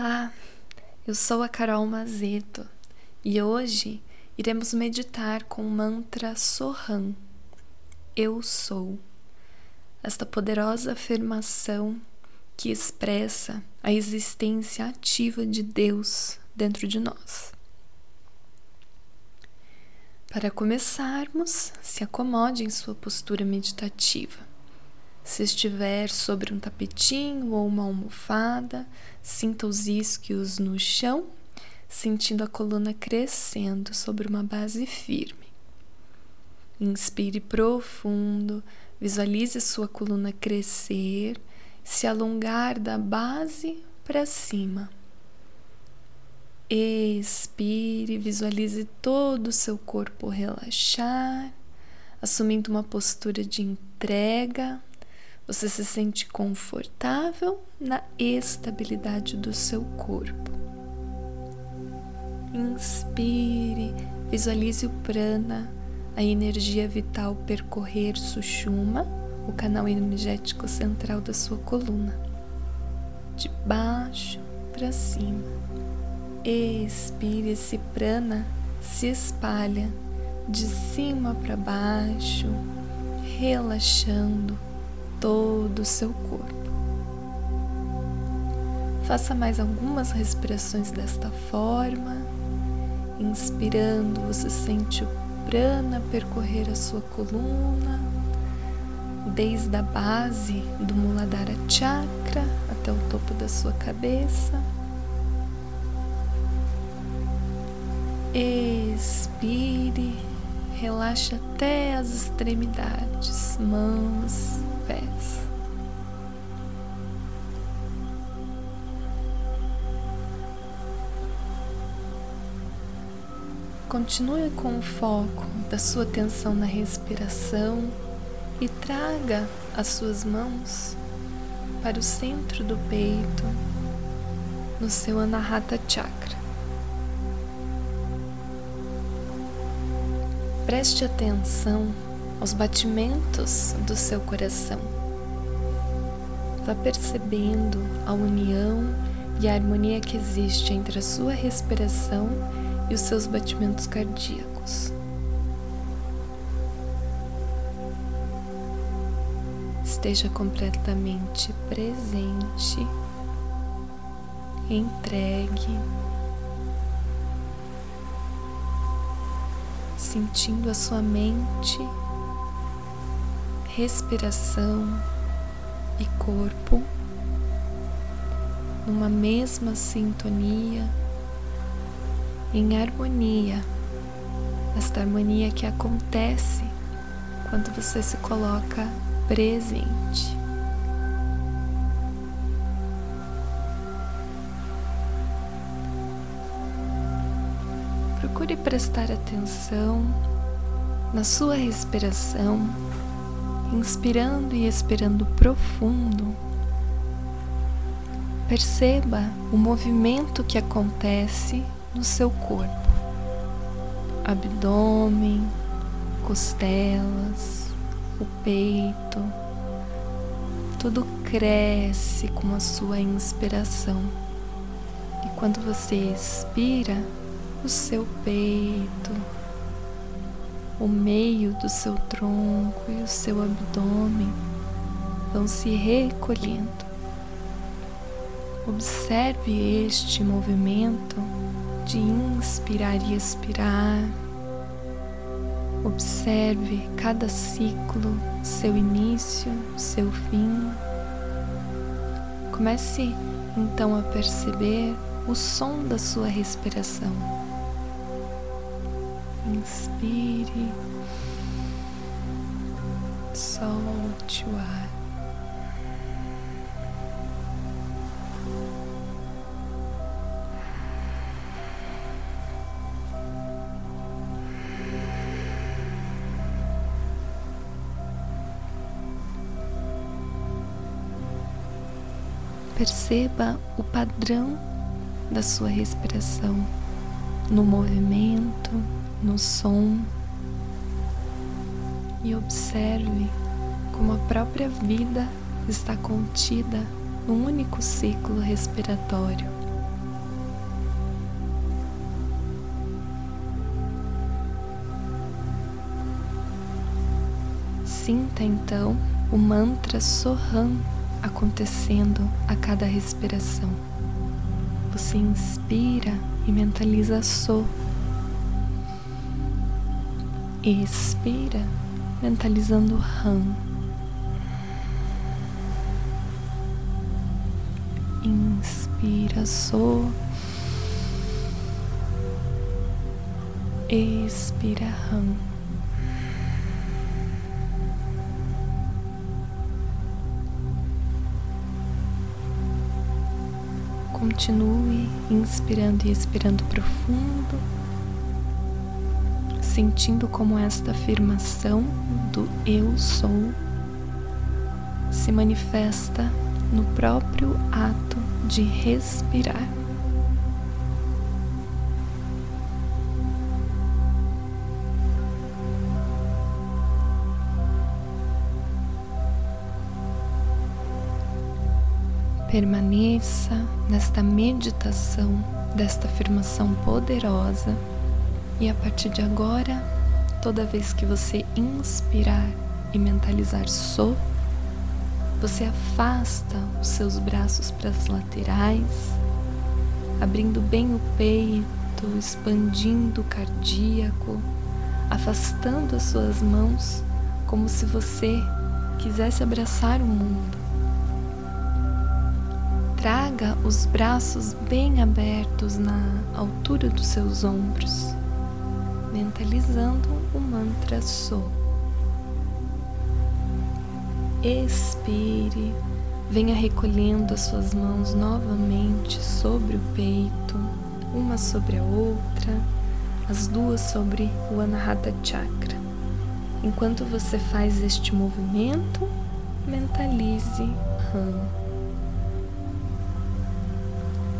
Olá, eu sou a Carol Mazeto e hoje iremos meditar com o mantra Soham. Eu sou. Esta poderosa afirmação que expressa a existência ativa de Deus dentro de nós. Para começarmos, se acomode em sua postura meditativa. Se estiver sobre um tapetinho ou uma almofada, sinta os isquios no chão, sentindo a coluna crescendo sobre uma base firme. Inspire profundo, visualize sua coluna crescer, se alongar da base para cima. Expire, visualize todo o seu corpo relaxar, assumindo uma postura de entrega você se sente confortável na estabilidade do seu corpo. Inspire, visualize o prana, a energia vital percorrer Sushuma, o canal energético central da sua coluna, de baixo para cima. Expire, esse prana se espalha de cima para baixo, relaxando todo o seu corpo. Faça mais algumas respirações desta forma. Inspirando, você sente o prana percorrer a sua coluna, desde a base do Muladhara Chakra até o topo da sua cabeça. Expire, relaxa até as extremidades, mãos, pés. Continue com o foco da sua atenção na respiração e traga as suas mãos para o centro do peito, no seu Anahata Chakra. Preste atenção aos batimentos do seu coração. Vá percebendo a união e a harmonia que existe entre a sua respiração e os seus batimentos cardíacos. Esteja completamente presente, entregue. Sentindo a sua mente respiração e corpo numa mesma sintonia, em harmonia, esta harmonia que acontece quando você se coloca presente. Prestar atenção na sua respiração inspirando e expirando profundo, perceba o movimento que acontece no seu corpo, abdômen, costelas, o peito, tudo cresce com a sua inspiração. E quando você expira, o seu peito, o meio do seu tronco e o seu abdômen vão se recolhendo. Observe este movimento de inspirar e expirar. Observe cada ciclo, seu início, seu fim. Comece então a perceber o som da sua respiração. Inspire, solte o ar. Perceba o padrão da sua respiração no movimento, no som e observe como a própria vida está contida num único ciclo respiratório. Sinta então o mantra Soham acontecendo a cada respiração. Você inspira e mentaliza "soh". Expira, mentalizando Ram. Inspira So. Expira Ram. Continue inspirando e expirando profundo, sentindo como esta afirmação do Eu Sou se manifesta no próprio ato de respirar. Permaneça nesta meditação desta afirmação poderosa e a partir de agora, toda vez que você inspirar e mentalizar sou, você afasta os seus braços para as laterais, abrindo bem o peito, expandindo o cardíaco, afastando as suas mãos como se você quisesse abraçar o mundo. Traga os braços bem abertos na altura dos seus ombros, mentalizando o mantra So. Expire, venha recolhendo as suas mãos novamente sobre o peito, uma sobre a outra, as duas sobre o Anahata Chakra. Enquanto você faz este movimento, mentalize Ram.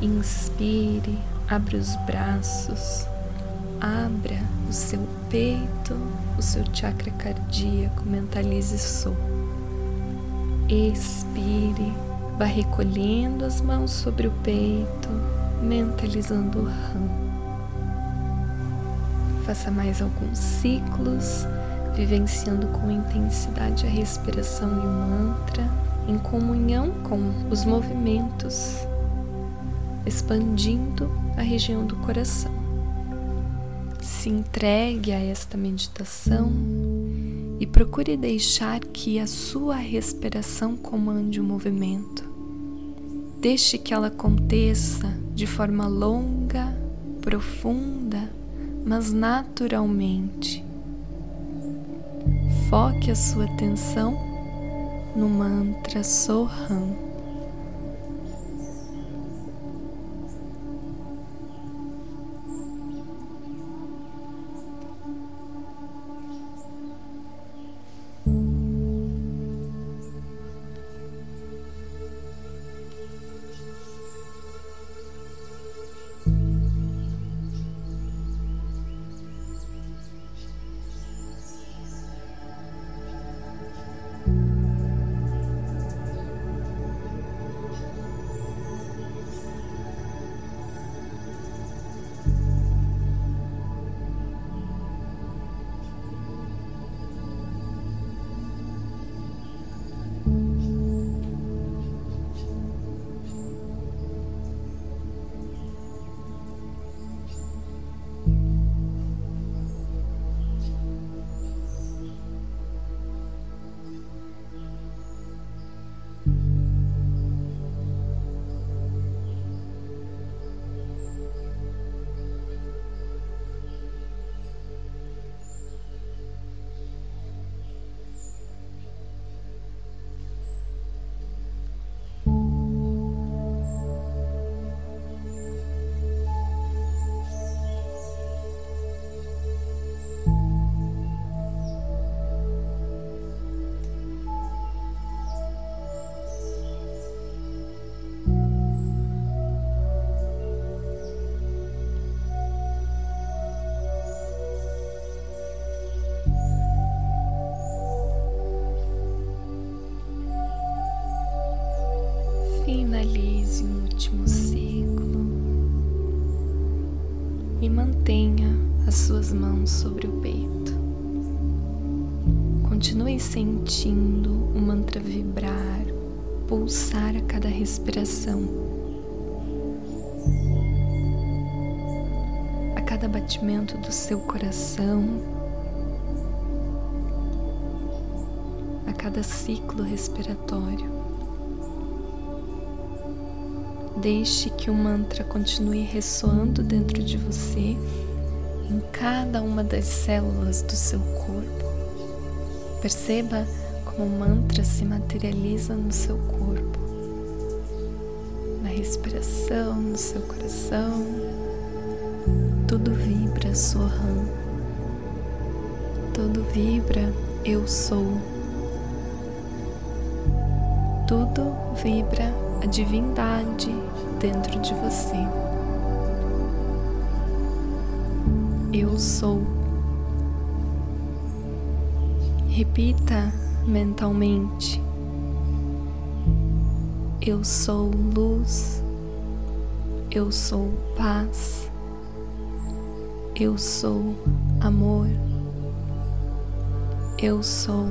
Inspire, abra os braços, abra o seu peito, o seu chakra cardíaco, mentalize Sou. Expire, vá recolhendo as mãos sobre o peito, mentalizando o Ram. Faça mais alguns ciclos, vivenciando com intensidade a respiração e o mantra, em comunhão com os movimentos expandindo a região do coração. Se entregue a esta meditação e procure deixar que a sua respiração comande o movimento. Deixe que ela aconteça de forma longa, profunda, mas naturalmente. Foque a sua atenção no mantra Soham. Continue sentindo o mantra vibrar, pulsar a cada respiração. A cada batimento do seu coração, a cada ciclo respiratório. Deixe que o mantra continue ressoando dentro de você, em cada uma das células do seu corpo. Perceba como o mantra se materializa no seu corpo, na respiração, no seu coração. Tudo vibra Soham. Tudo vibra Eu sou. Tudo vibra a divindade dentro de você. Eu sou. Repita mentalmente: Eu sou luz, eu sou paz, eu sou amor, eu sou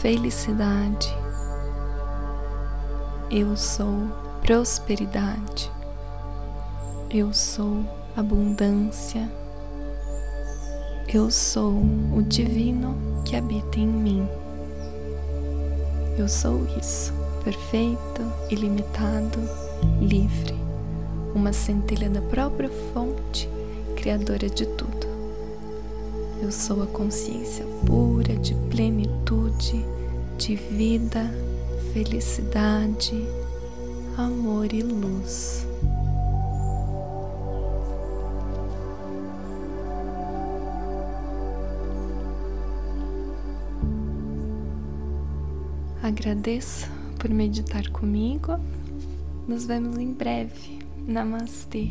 felicidade, eu sou prosperidade, eu sou abundância, eu sou o divino que habita em mim. Eu sou isso, perfeito, ilimitado, livre, uma centelha da própria fonte, criadora de tudo. Eu sou a consciência pura de plenitude, de vida, felicidade, amor e luz. Agradeço por meditar comigo. Nos vemos em breve. Namastê.